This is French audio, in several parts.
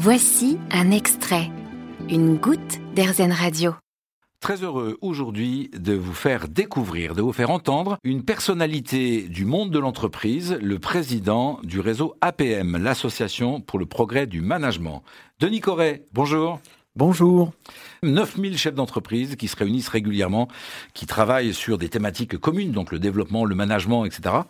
Voici un extrait, une goutte d'Airzen Radio. Très heureux aujourd'hui de vous faire découvrir, de vous faire entendre une personnalité du monde de l'entreprise, le président du réseau APM, l'Association pour le progrès du management. Denis Corret, bonjour. Bonjour. 9000 chefs d'entreprise qui se réunissent régulièrement, qui travaillent sur des thématiques communes, donc le développement, le management, etc.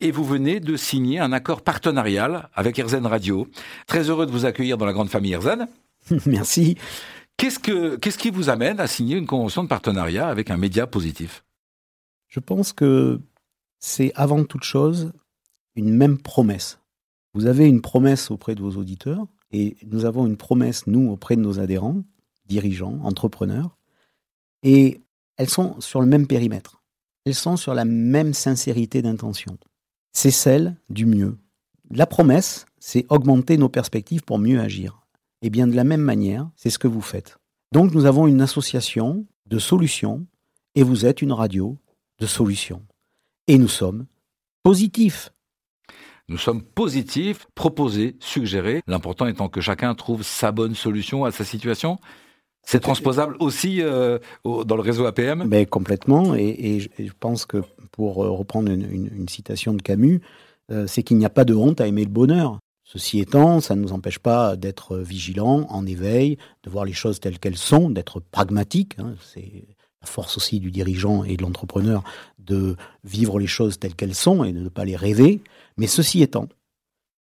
Et vous venez de signer un accord partenarial avec Erzen Radio. Très heureux de vous accueillir dans la grande famille Erzen. Merci. Qu'est-ce, que, qu'est-ce qui vous amène à signer une convention de partenariat avec un média positif? Je pense que c'est avant toute chose une même promesse. Vous avez une promesse auprès de vos auditeurs et nous avons une promesse, nous, auprès de nos adhérents, dirigeants, entrepreneurs, et elles sont sur le même périmètre. Elles sont sur la même sincérité d'intention. C'est celle du mieux. La promesse, c'est augmenter nos perspectives pour mieux agir. Et bien de la même manière, c'est ce que vous faites. Donc nous avons une association de solutions et vous êtes une radio de solutions. Et nous sommes positifs. Nous sommes positifs, proposés, suggérés, l'important étant que chacun trouve sa bonne solution à sa situation. C'est transposable aussi euh, au- dans le réseau APM Mais complètement, et, et je- et je pense que pour euh, reprendre une, citation de Camus, euh, c'est qu'il n'y a pas de honte à aimer le bonheur. Ceci étant, ça ne nous empêche pas d'être vigilants, en éveil, de voir les choses telles qu'elles sont, d'être pragmatiques. hein. c'est la force aussi du dirigeant et de l'entrepreneur de vivre les choses telles qu'elles sont et de ne pas les rêver. Mais ceci étant,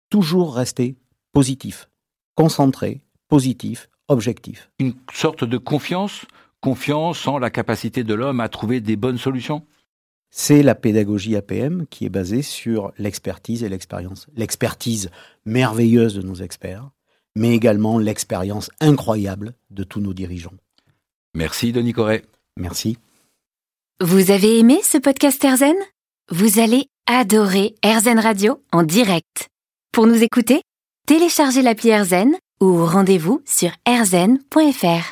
toujours rester positif, concentré, positif, objectif. Une sorte de confiance Confiance en la capacité de l'homme à trouver des bonnes solutions? C'est la pédagogie APM qui est basée sur l'expertise et l'expérience. L'expertise merveilleuse de nos experts, mais également l'expérience incroyable de tous nos dirigeants. Merci Denis Corret. Merci. Vous avez aimé ce podcast Airzen? Vous allez adorer Airzen Radio en direct. Pour nous écouter, téléchargez l'appli Airzen ou rendez-vous sur airzen.fr.